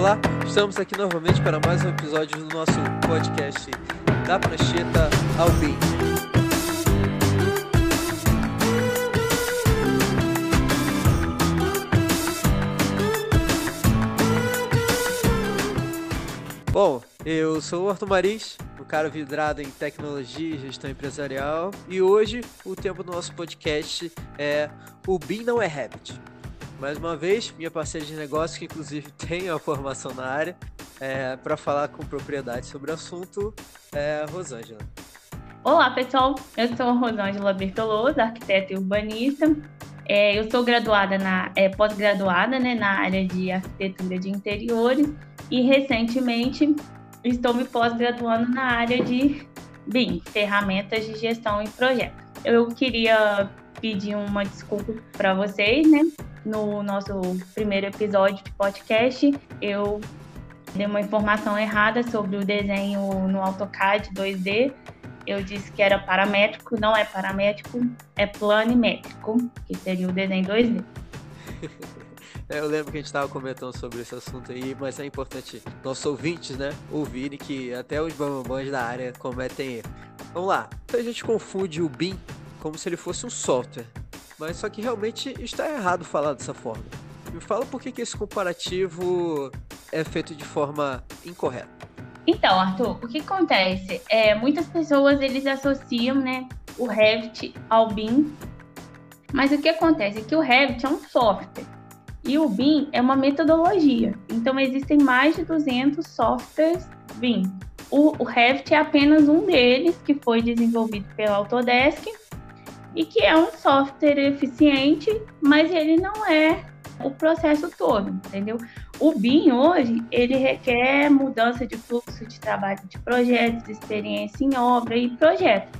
Olá, estamos aqui novamente para mais um episódio do nosso podcast da prancheta ao BIM. Bom, eu sou o Arthur Marins, o cara vidrado em tecnologia e gestão empresarial, e hoje o tema do nosso podcast é O BIM não é Habit. Mais uma vez, minha parceira de negócio, que inclusive tem a formação na área, é, para falar com propriedade sobre o assunto, é Rosângela. Olá, pessoal. Eu sou Rosângela Bertoloso, arquiteta e urbanista. É, eu sou graduada na é, pós-graduada né, na área de arquitetura de interiores e recentemente estou me pós-graduando na área de BIM, ferramentas de gestão e projetos. Eu queria pedir uma desculpa para vocês, né? No nosso primeiro episódio de podcast, eu dei uma informação errada sobre o desenho no AutoCAD 2D. Eu disse que era paramétrico, não é paramétrico, é planimétrico, que seria o desenho 2D. É, eu lembro que a gente estava comentando sobre esse assunto aí, mas é importante nossos ouvintes, né, ouvirem que até os bambambãs da área cometem erro. Vamos lá, então a gente confunde o BIM como se ele fosse um software, mas só que realmente está errado falar dessa forma. Me fala por que, que esse comparativo é feito de forma incorreta. Então, Arthur, o que acontece? É, muitas pessoas eles associam né, o Revit ao BIM, mas o que acontece é que o Revit é um software e o BIM é uma metodologia. Então, existem mais de 200 softwares BIM. O, o Revit é apenas um deles que foi desenvolvido pela Autodesk e que é um software eficiente, mas ele não é o processo todo, entendeu? O BIM hoje, ele requer mudança de fluxo de trabalho de projetos, experiência em obra e projeto.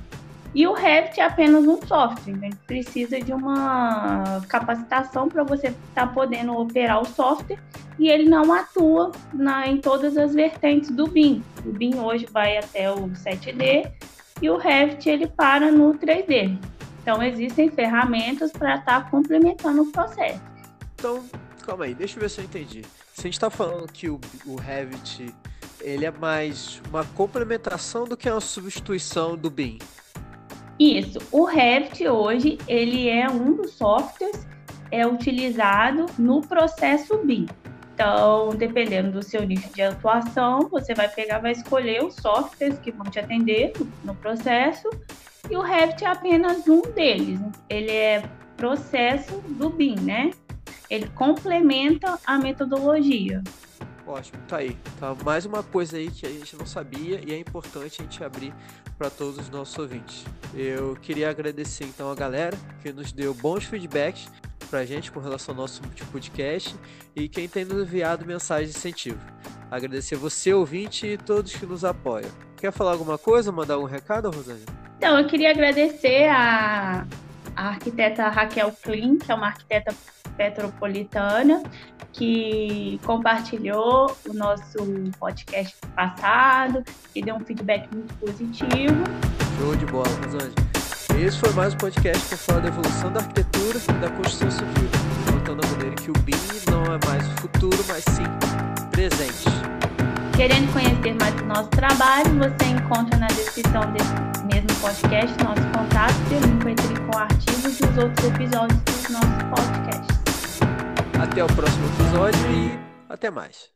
E o Revit é apenas um software, né? precisa de uma capacitação para você estar tá podendo operar o software e ele não atua na, em todas as vertentes do BIM. O BIM hoje vai até o 7D e o Revit ele para no 3D. Então, existem ferramentas para estar tá complementando o processo. Então, calma aí, deixa eu ver se eu entendi. Se a gente está falando que o, o Revit ele é mais uma complementação do que uma substituição do BIM. Isso. O Revit hoje ele é um dos softwares é utilizado no processo BIM. Então, dependendo do seu nicho de atuação, você vai pegar, vai escolher os softwares que vão te atender no processo e o Revit é apenas um deles. Ele é processo do BIM, né? Ele complementa a metodologia. Ótimo, tá aí. Tá mais uma coisa aí que a gente não sabia e é importante a gente abrir para todos os nossos ouvintes. Eu queria agradecer então a galera que nos deu bons feedbacks pra gente com relação ao nosso podcast e quem tem nos enviado mensagens de incentivo. Agradecer você, ouvinte, e todos que nos apoiam. Quer falar alguma coisa, mandar algum recado, Rosângela? Então, eu queria agradecer a, a arquiteta Raquel Klein, que é uma arquiteta petropolitana, que compartilhou o nosso podcast passado e deu um feedback muito positivo. Show de bola, Rosângela. Esse foi mais um podcast para falar da evolução da arquitetura e da construção civil, contando a maneira que o BIM não é mais o futuro, mas sim presente. Querendo conhecer mais do nosso trabalho, você encontra na descrição desse mesmo podcast, nosso contato, e eu encontrei com artigos e os outros episódios dos nossos podcasts. Até o próximo episódio e até mais.